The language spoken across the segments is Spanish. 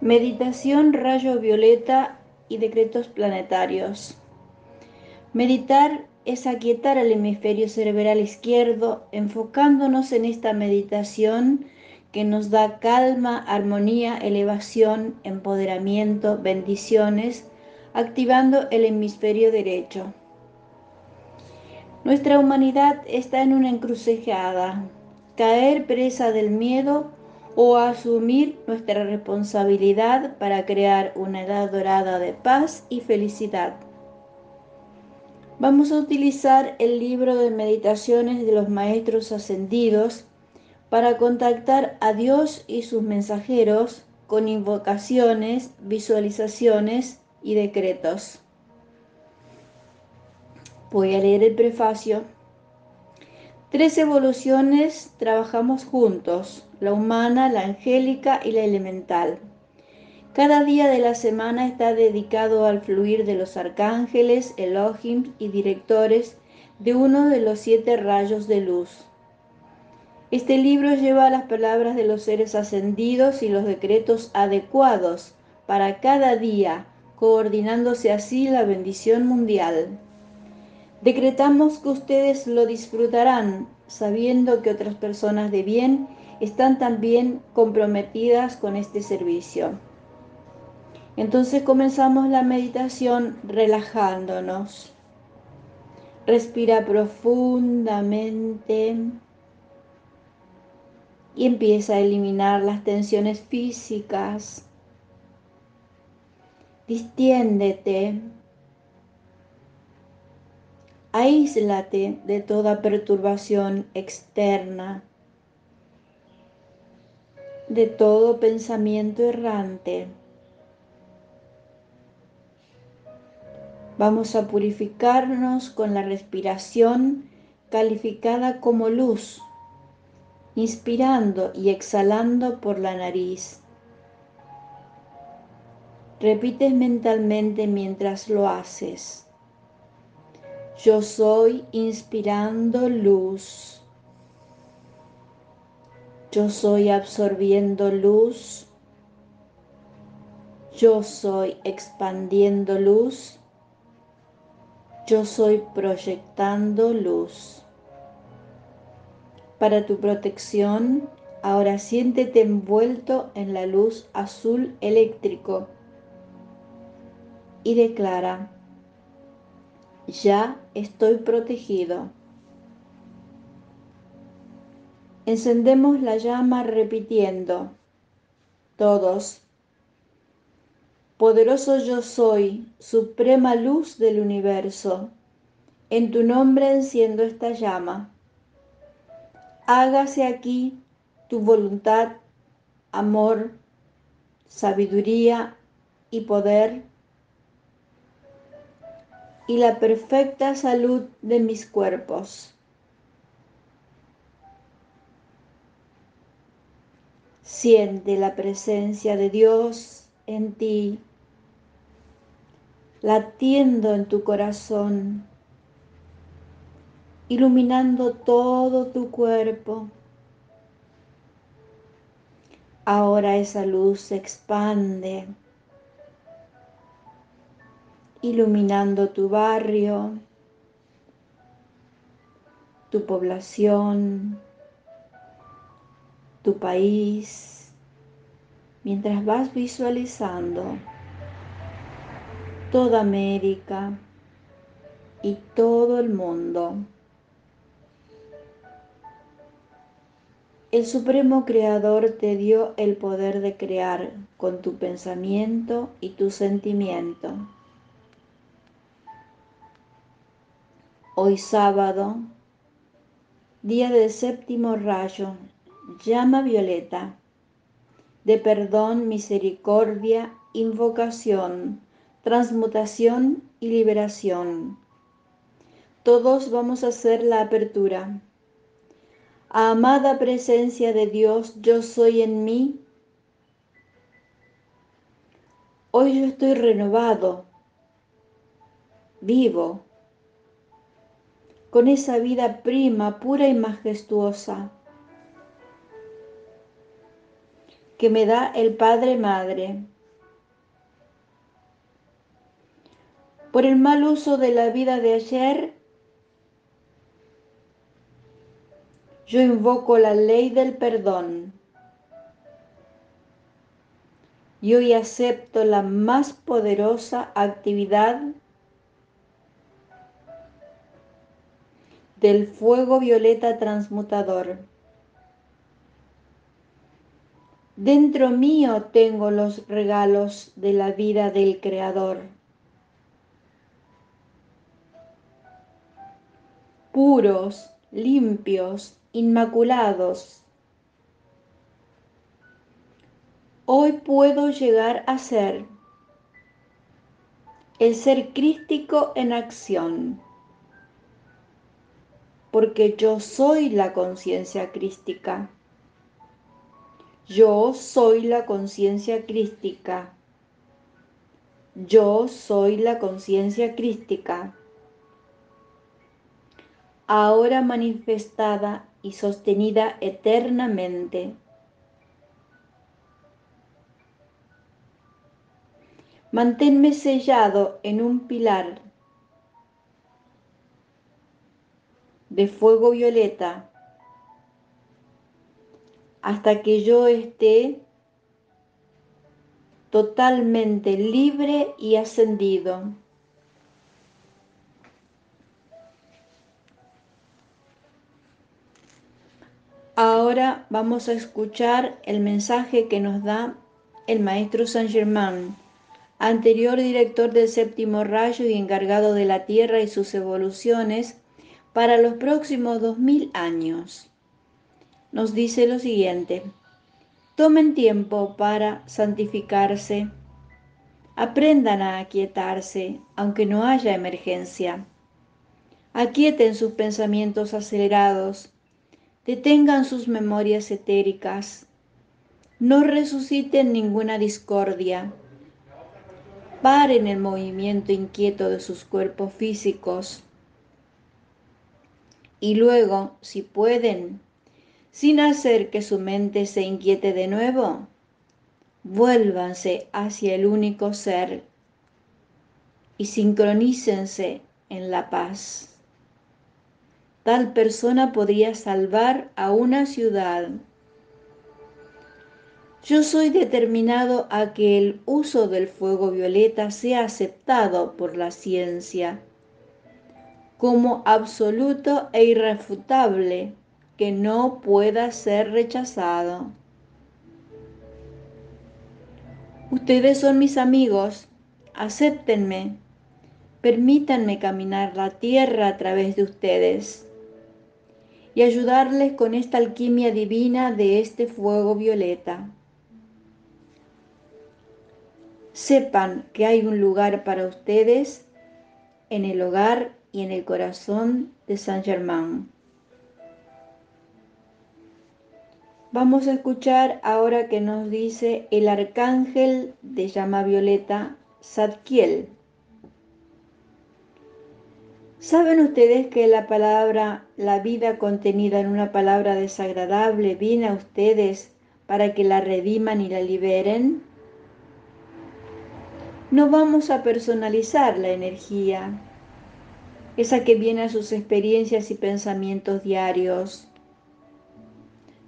Meditación rayo violeta y decretos planetarios. Meditar es aquietar el hemisferio cerebral izquierdo, enfocándonos en esta meditación que nos da calma, armonía, elevación, empoderamiento, bendiciones, activando el hemisferio derecho. Nuestra humanidad está en una encrucijada, caer presa del miedo o asumir nuestra responsabilidad para crear una edad dorada de paz y felicidad. Vamos a utilizar el libro de meditaciones de los maestros ascendidos para contactar a Dios y sus mensajeros con invocaciones, visualizaciones y decretos. Voy a leer el prefacio. Tres evoluciones trabajamos juntos, la humana, la angélica y la elemental. Cada día de la semana está dedicado al fluir de los arcángeles, Elohim y directores de uno de los siete rayos de luz. Este libro lleva las palabras de los seres ascendidos y los decretos adecuados para cada día, coordinándose así la bendición mundial. Decretamos que ustedes lo disfrutarán sabiendo que otras personas de bien están también comprometidas con este servicio. Entonces comenzamos la meditación relajándonos. Respira profundamente y empieza a eliminar las tensiones físicas. Distiéndete Aíslate de toda perturbación externa, de todo pensamiento errante. Vamos a purificarnos con la respiración calificada como luz, inspirando y exhalando por la nariz. Repites mentalmente mientras lo haces. Yo soy inspirando luz. Yo soy absorbiendo luz. Yo soy expandiendo luz. Yo soy proyectando luz. Para tu protección, ahora siéntete envuelto en la luz azul eléctrico y declara, ya estoy protegido. Encendemos la llama repitiendo, todos, poderoso yo soy, suprema luz del universo, en tu nombre enciendo esta llama. Hágase aquí tu voluntad, amor, sabiduría y poder y la perfecta salud de mis cuerpos. Siente la presencia de Dios en ti, latiendo en tu corazón, iluminando todo tu cuerpo. Ahora esa luz se expande iluminando tu barrio, tu población, tu país, mientras vas visualizando toda América y todo el mundo. El Supremo Creador te dio el poder de crear con tu pensamiento y tu sentimiento. Hoy sábado, día del séptimo rayo, llama violeta, de perdón, misericordia, invocación, transmutación y liberación. Todos vamos a hacer la apertura. Amada presencia de Dios, yo soy en mí. Hoy yo estoy renovado, vivo con esa vida prima, pura y majestuosa. que me da el Padre Madre. Por el mal uso de la vida de ayer, yo invoco la ley del perdón. Y hoy acepto la más poderosa actividad del fuego violeta transmutador. Dentro mío tengo los regalos de la vida del Creador. Puros, limpios, inmaculados. Hoy puedo llegar a ser el ser crístico en acción, porque yo soy la conciencia crística. Yo soy la conciencia crística. Yo soy la conciencia crística. Ahora manifestada y sostenida eternamente. Manténme sellado en un pilar de fuego violeta hasta que yo esté totalmente libre y ascendido. Ahora vamos a escuchar el mensaje que nos da el maestro Saint Germain, anterior director del séptimo rayo y encargado de la Tierra y sus evoluciones para los próximos dos mil años. Nos dice lo siguiente, tomen tiempo para santificarse, aprendan a aquietarse, aunque no haya emergencia. Aquieten sus pensamientos acelerados, detengan sus memorias etéricas, no resuciten ninguna discordia, paren el movimiento inquieto de sus cuerpos físicos y luego, si pueden, sin hacer que su mente se inquiete de nuevo, vuélvanse hacia el único ser y sincronícense en la paz. Tal persona podría salvar a una ciudad. Yo soy determinado a que el uso del fuego violeta sea aceptado por la ciencia como absoluto e irrefutable que no pueda ser rechazado. Ustedes son mis amigos, acéptenme, permítanme caminar la tierra a través de ustedes y ayudarles con esta alquimia divina de este fuego violeta. Sepan que hay un lugar para ustedes en el hogar y en el corazón de San Germán. Vamos a escuchar ahora que nos dice el arcángel de llama violeta, Zadkiel. ¿Saben ustedes que la palabra, la vida contenida en una palabra desagradable viene a ustedes para que la rediman y la liberen? No vamos a personalizar la energía, esa que viene a sus experiencias y pensamientos diarios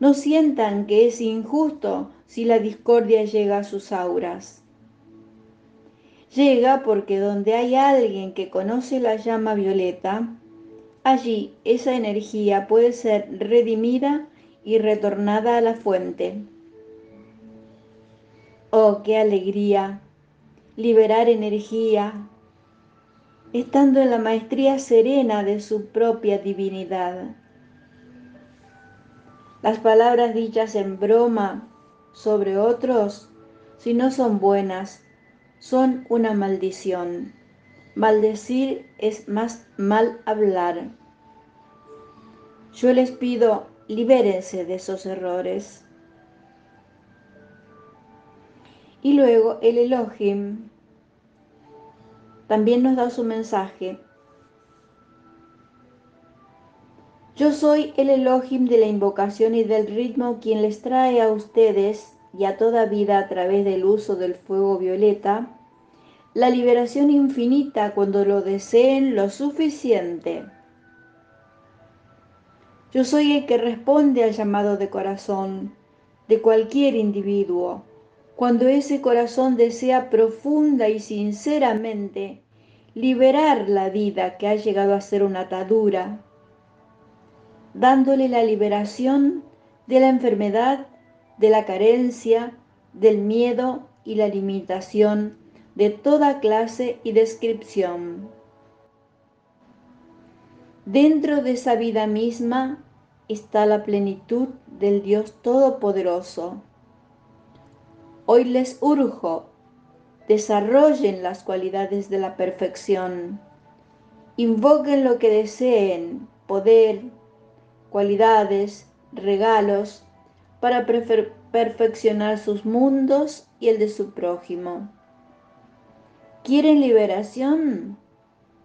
no sientan que es injusto si la discordia llega a sus auras. Llega porque donde hay alguien que conoce la llama violeta, allí esa energía puede ser redimida y retornada a la fuente. Oh, qué alegría liberar energía, estando en la maestría serena de su propia divinidad. Las palabras dichas en broma sobre otros, si no son buenas, son una maldición. Maldecir es más mal hablar. Yo les pido, libérense de esos errores. Y luego el Elohim también nos da su mensaje Yo soy el Elohim de la invocación y del ritmo quien les trae a ustedes y a toda vida a través del uso del fuego violeta, la liberación infinita cuando lo deseen lo suficiente. Yo soy el que responde al llamado de corazón de cualquier individuo, cuando ese corazón desea profunda y sinceramente liberar la vida que ha llegado a ser una atadura, dándole la liberación de la enfermedad, de la carencia, del miedo y la limitación de toda clase y descripción. Dentro de esa vida misma está la plenitud del Dios Todopoderoso. Hoy les urjo, desarrollen las cualidades de la perfección, invoquen lo que deseen, poder, cualidades, regalos, para perfeccionar sus mundos y el de su prójimo. ¿Quieren liberación?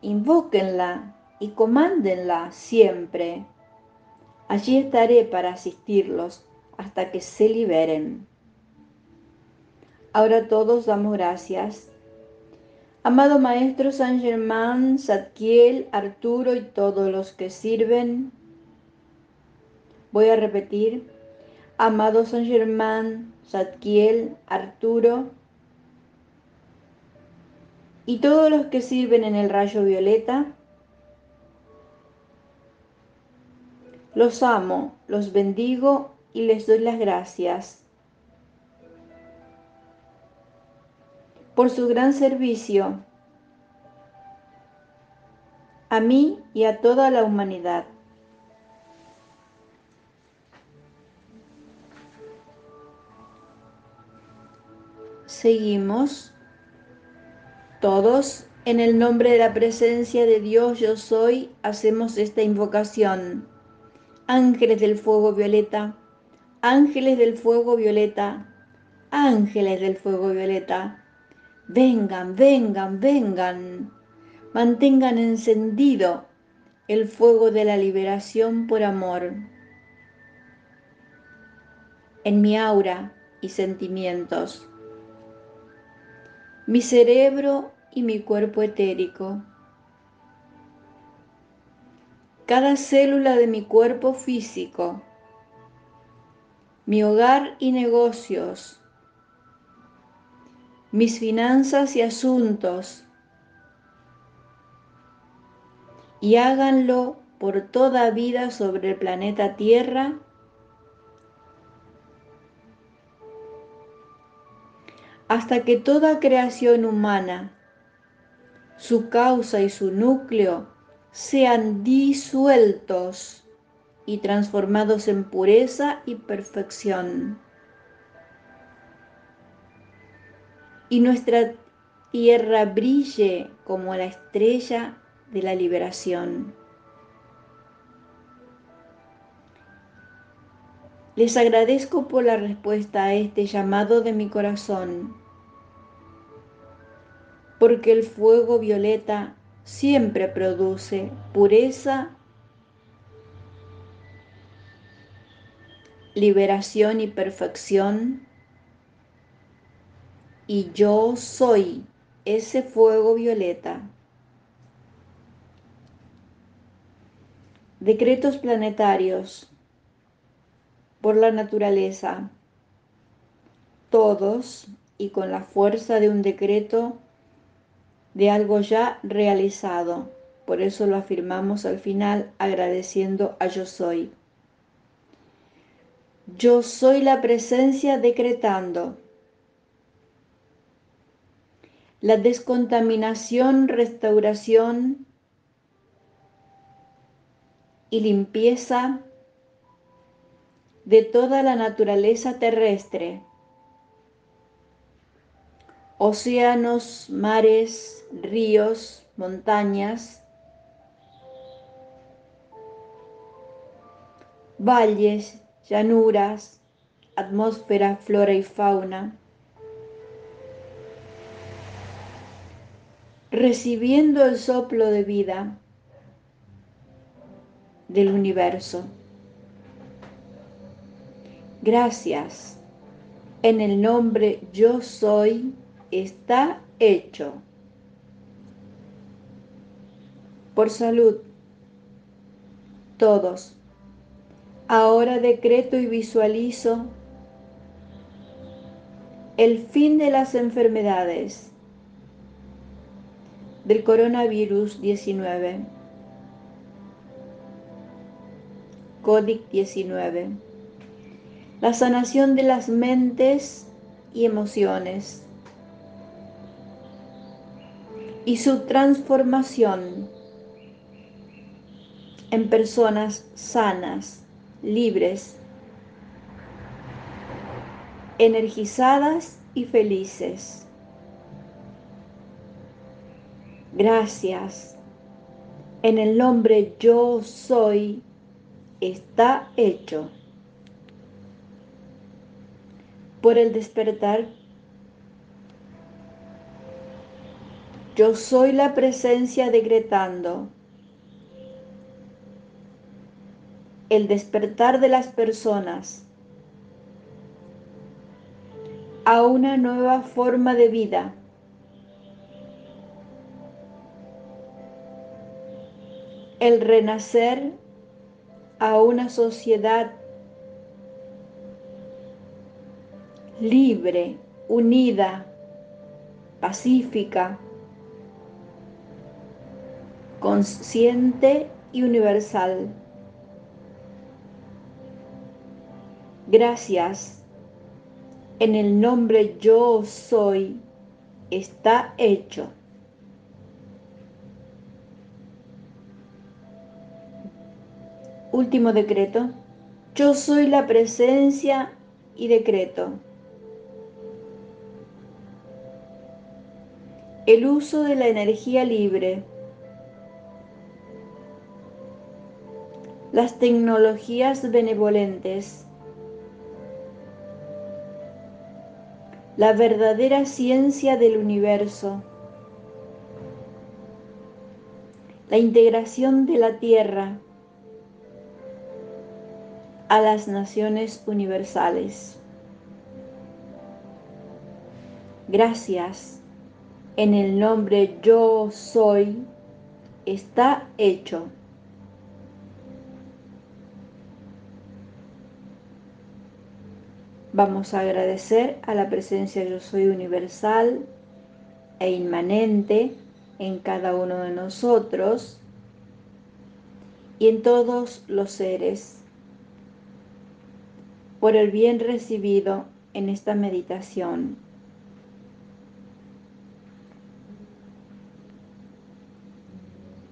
Invóquenla y comándenla siempre. Allí estaré para asistirlos hasta que se liberen. Ahora todos damos gracias. Amado Maestro San Germán, Zadkiel, Arturo y todos los que sirven, voy a repetir. Amado San Germán, Zadkiel, Arturo y todos los que sirven en el rayo violeta, los amo, los bendigo y les doy las gracias por su gran servicio a mí y a toda la humanidad. Seguimos todos, en el nombre de la presencia de Dios yo soy, hacemos esta invocación. Ángeles del fuego violeta, ángeles del fuego violeta, ángeles del fuego violeta, vengan, vengan, vengan, mantengan encendido el fuego de la liberación por amor. En mi aura y sentimientos. Mi cerebro y mi cuerpo etérico. Cada célula de mi cuerpo físico, mi hogar y negocios, mis finanzas y asuntos, y háganlo por toda vida sobre el planeta Tierra hasta que toda creación humana, su causa y su núcleo sean disueltos y transformados en pureza y perfección. Y nuestra tierra brille como la estrella de la liberación. Les agradezco por la respuesta a este llamado de mi corazón, porque el fuego violeta siempre produce pureza, liberación y perfección, y yo soy ese fuego violeta. Decretos planetarios por la naturaleza, todos y con la fuerza de un decreto de algo ya realizado. Por eso lo afirmamos al final agradeciendo a yo soy. Yo soy la presencia decretando. La descontaminación, restauración y limpieza de toda la naturaleza terrestre, océanos, mares, ríos, montañas, valles, llanuras, atmósfera, flora y fauna, recibiendo el soplo de vida del universo. Gracias. En el nombre yo soy está hecho. Por salud, todos. Ahora decreto y visualizo el fin de las enfermedades del coronavirus 19, COVID-19, la sanación de las mentes y emociones. Y su transformación en personas sanas, libres, energizadas y felices. Gracias. En el nombre yo soy está hecho. Por el despertar, yo soy la presencia decretando el despertar de las personas a una nueva forma de vida. El renacer a una sociedad libre, unida, pacífica, consciente y universal. Gracias en el nombre yo soy, está hecho. Último decreto. Yo soy la presencia y decreto. El uso de la energía libre. Las tecnologías benevolentes la verdadera ciencia del universo, la integración de la Tierra a las naciones universales. Gracias. En el nombre yo soy está hecho. Vamos a agradecer a la presencia yo soy universal e inmanente en cada uno de nosotros y en todos los seres por el bien recibido en esta meditación.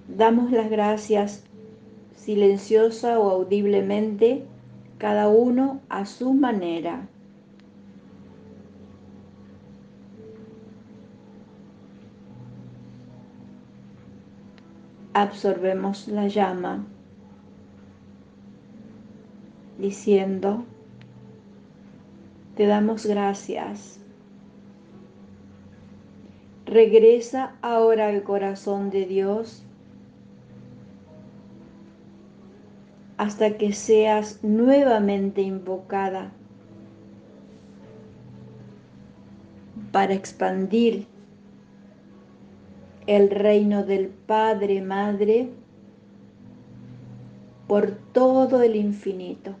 Damos las gracias silenciosa o audiblemente, cada uno a su manera. absorbemos la llama diciendo, te damos gracias. Regresa ahora al corazón de Dios hasta que seas nuevamente invocada para expandir el reino del Padre Madre por todo el infinito.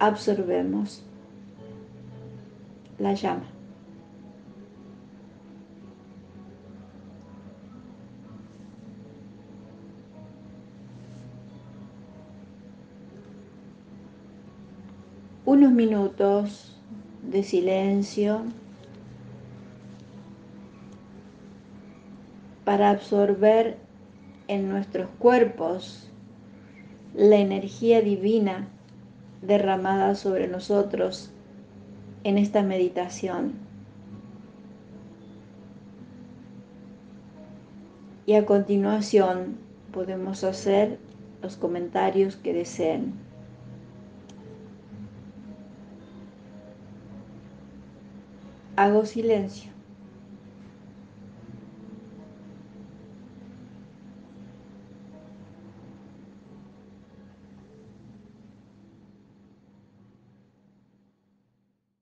Absorbemos la llama. Unos minutos de silencio para absorber en nuestros cuerpos la energía divina derramada sobre nosotros en esta meditación. Y a continuación podemos hacer los comentarios que deseen. Hago silencio.